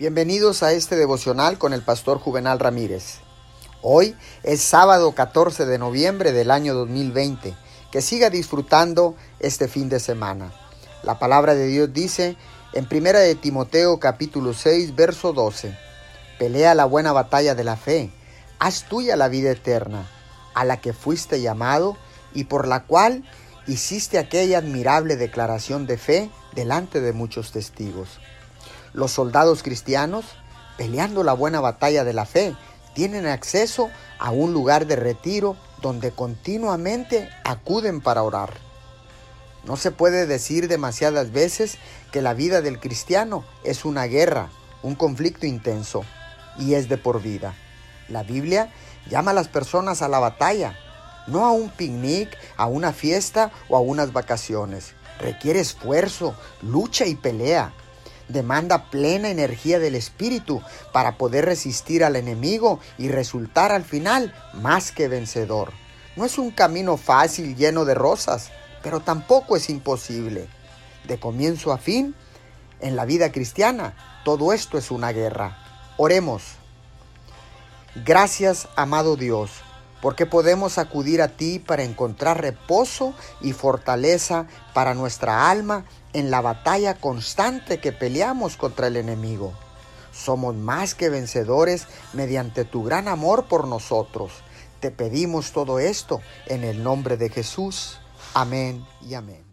Bienvenidos a este devocional con el pastor Juvenal Ramírez. Hoy es sábado 14 de noviembre del año 2020. Que siga disfrutando este fin de semana. La palabra de Dios dice en 1 de Timoteo capítulo 6 verso 12. Pelea la buena batalla de la fe. Haz tuya la vida eterna, a la que fuiste llamado y por la cual hiciste aquella admirable declaración de fe delante de muchos testigos. Los soldados cristianos, peleando la buena batalla de la fe, tienen acceso a un lugar de retiro donde continuamente acuden para orar. No se puede decir demasiadas veces que la vida del cristiano es una guerra, un conflicto intenso, y es de por vida. La Biblia llama a las personas a la batalla, no a un picnic, a una fiesta o a unas vacaciones. Requiere esfuerzo, lucha y pelea demanda plena energía del espíritu para poder resistir al enemigo y resultar al final más que vencedor. No es un camino fácil lleno de rosas, pero tampoco es imposible. De comienzo a fin, en la vida cristiana, todo esto es una guerra. Oremos. Gracias, amado Dios porque podemos acudir a ti para encontrar reposo y fortaleza para nuestra alma en la batalla constante que peleamos contra el enemigo. Somos más que vencedores mediante tu gran amor por nosotros. Te pedimos todo esto en el nombre de Jesús. Amén y amén.